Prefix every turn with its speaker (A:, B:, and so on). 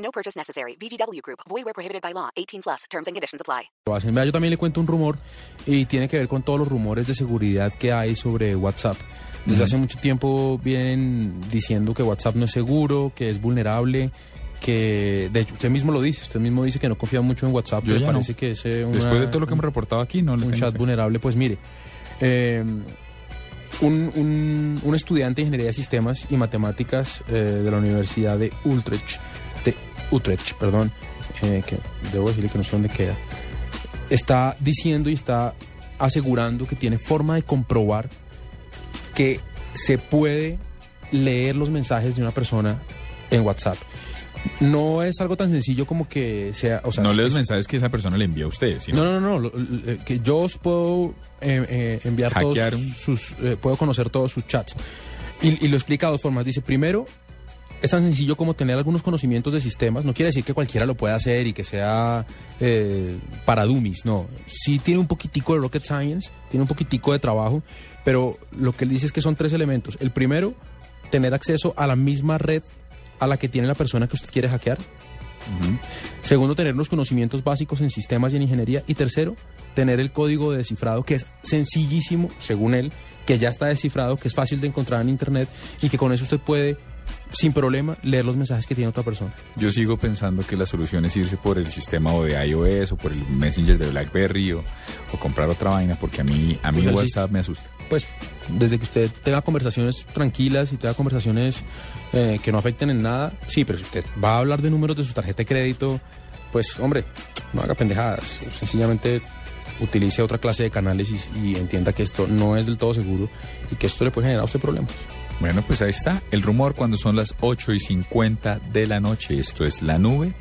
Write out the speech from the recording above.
A: No purchase necessary. VGW Group. Void where prohibited by law. 18 plus. Terms and conditions apply.
B: Yo también le cuento un rumor y tiene que ver con todos los rumores de seguridad que hay sobre WhatsApp. Desde hace mucho tiempo vienen diciendo que WhatsApp no es seguro, que es vulnerable, que de hecho usted mismo lo dice, usted mismo dice que no confía mucho en WhatsApp,
C: Yo
B: pero
C: ya no.
B: parece que es eh, una-
C: Después de todo lo que hemos reportado aquí, no le
B: un chat
C: fe.
B: vulnerable, pues mire, eh, un, un- un estudiante de ingeniería de sistemas y matemáticas eh, de la Universidad de Utrecht, Utrecht, perdón, eh, que debo decirle que no sé dónde queda, está diciendo y está asegurando que tiene forma de comprobar que se puede leer los mensajes de una persona en WhatsApp. No es algo tan sencillo como que sea, o sea,
C: No
B: es-
C: lee los
B: es-
C: mensajes que esa persona le envía a usted, sino
B: no, no, no, lo- lo- que yo os puedo eh, eh, enviar
C: Hackear
B: todos sus, eh, puedo conocer todos sus chats. Y, y lo explica de dos formas. Dice, primero, es tan sencillo como tener algunos conocimientos de sistemas. No quiere decir que cualquiera lo pueda hacer y que sea eh, para dummies, no. Sí tiene un poquitico de rocket science, tiene un poquitico de trabajo, pero lo que él dice es que son tres elementos. El primero, tener acceso a la misma red a la que tiene la persona que usted quiere hackear. Segundo, tener los conocimientos básicos en sistemas y en ingeniería. Y tercero, tener el código de descifrado, que es sencillísimo, según él, que ya está descifrado, que es fácil de encontrar en Internet y que con eso usted puede, sin problema, leer los mensajes que tiene otra persona.
C: yo sigo pensando que la solución es irse por el sistema o de iOS o por el Messenger de BlackBerry o, o comprar otra vaina, porque a mí, a mí
B: Pues el
C: WhatsApp me asusta.
B: Pues desde que usted tenga conversaciones tranquilas y tenga conversaciones eh, que no afecten en nada, sí, pero si usted va a hablar de números de su tarjeta de crédito, pues hombre, no haga pendejadas. Sencillamente utilice otra clase de canales y, entienda que esto no es del todo seguro y que esto le puede generar a usted problemas.
C: Bueno, pues ahí está el rumor cuando son las 8 y 50 de la noche. Esto es La Nube.